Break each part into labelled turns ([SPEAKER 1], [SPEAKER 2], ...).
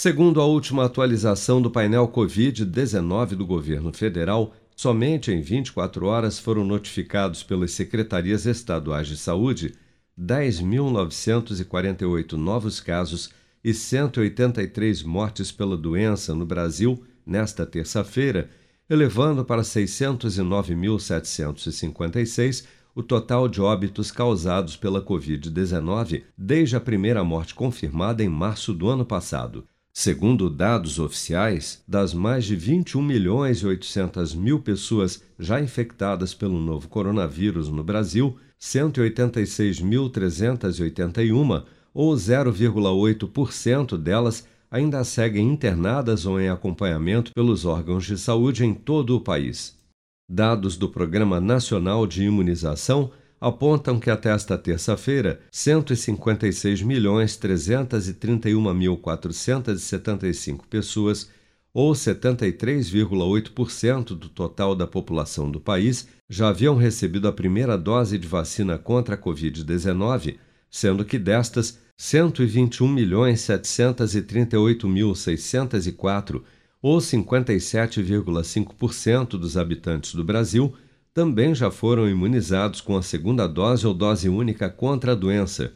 [SPEAKER 1] Segundo a última atualização do painel Covid-19 do governo federal, somente em 24 horas foram notificados pelas secretarias estaduais de saúde 10.948 novos casos e 183 mortes pela doença no Brasil nesta terça-feira, elevando para 609.756 o total de óbitos causados pela Covid-19 desde a primeira morte confirmada em março do ano passado. Segundo dados oficiais, das mais de 21 milhões e 800 mil pessoas já infectadas pelo novo coronavírus no Brasil, 186.381, ou 0,8% delas, ainda seguem internadas ou em acompanhamento pelos órgãos de saúde em todo o país. Dados do Programa Nacional de Imunização apontam que até esta terça-feira, 156.331.475 pessoas, ou 73,8% do total da população do país, já haviam recebido a primeira dose de vacina contra a Covid-19, sendo que destas, 121.738.604, ou 57,5% dos habitantes do Brasil, também já foram imunizados com a segunda dose ou dose única contra a doença.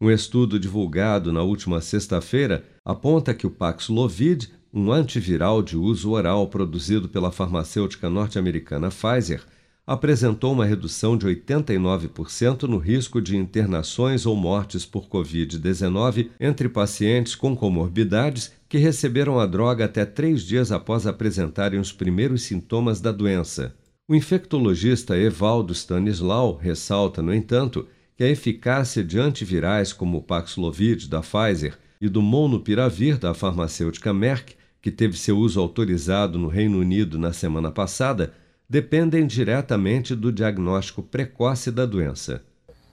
[SPEAKER 1] Um estudo divulgado na última sexta-feira aponta que o Paxlovid, um antiviral de uso oral produzido pela farmacêutica norte-americana Pfizer, apresentou uma redução de 89% no risco de internações ou mortes por Covid-19 entre pacientes com comorbidades que receberam a droga até três dias após apresentarem os primeiros sintomas da doença. O infectologista Evaldo Stanislau ressalta, no entanto, que a eficácia de antivirais como o Paxlovid da Pfizer e do Molnupiravir da farmacêutica Merck, que teve seu uso autorizado no Reino Unido na semana passada, dependem diretamente do diagnóstico precoce da doença.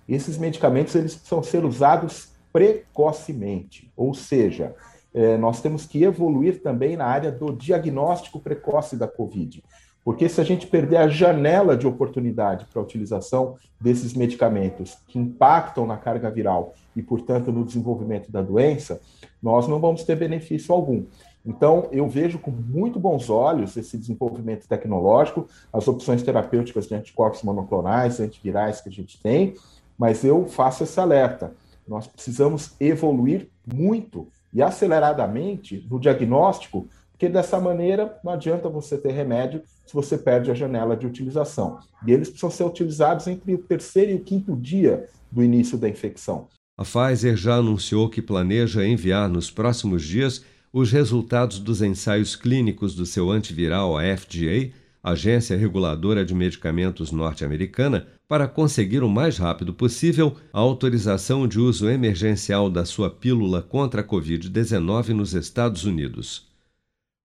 [SPEAKER 2] Esses medicamentos eles precisam ser usados precocemente, ou seja, é, nós temos que evoluir também na área do diagnóstico precoce da Covid. Porque se a gente perder a janela de oportunidade para a utilização desses medicamentos que impactam na carga viral e, portanto, no desenvolvimento da doença, nós não vamos ter benefício algum. Então, eu vejo com muito bons olhos esse desenvolvimento tecnológico, as opções terapêuticas de anticorpos monoclonais, antivirais que a gente tem, mas eu faço esse alerta. Nós precisamos evoluir muito e aceleradamente no diagnóstico porque dessa maneira não adianta você ter remédio se você perde a janela de utilização. E eles precisam ser utilizados entre o terceiro e o quinto dia do início da infecção.
[SPEAKER 1] A Pfizer já anunciou que planeja enviar nos próximos dias os resultados dos ensaios clínicos do seu antiviral, a FDA, Agência Reguladora de Medicamentos norte-americana, para conseguir o mais rápido possível a autorização de uso emergencial da sua pílula contra a Covid-19 nos Estados Unidos.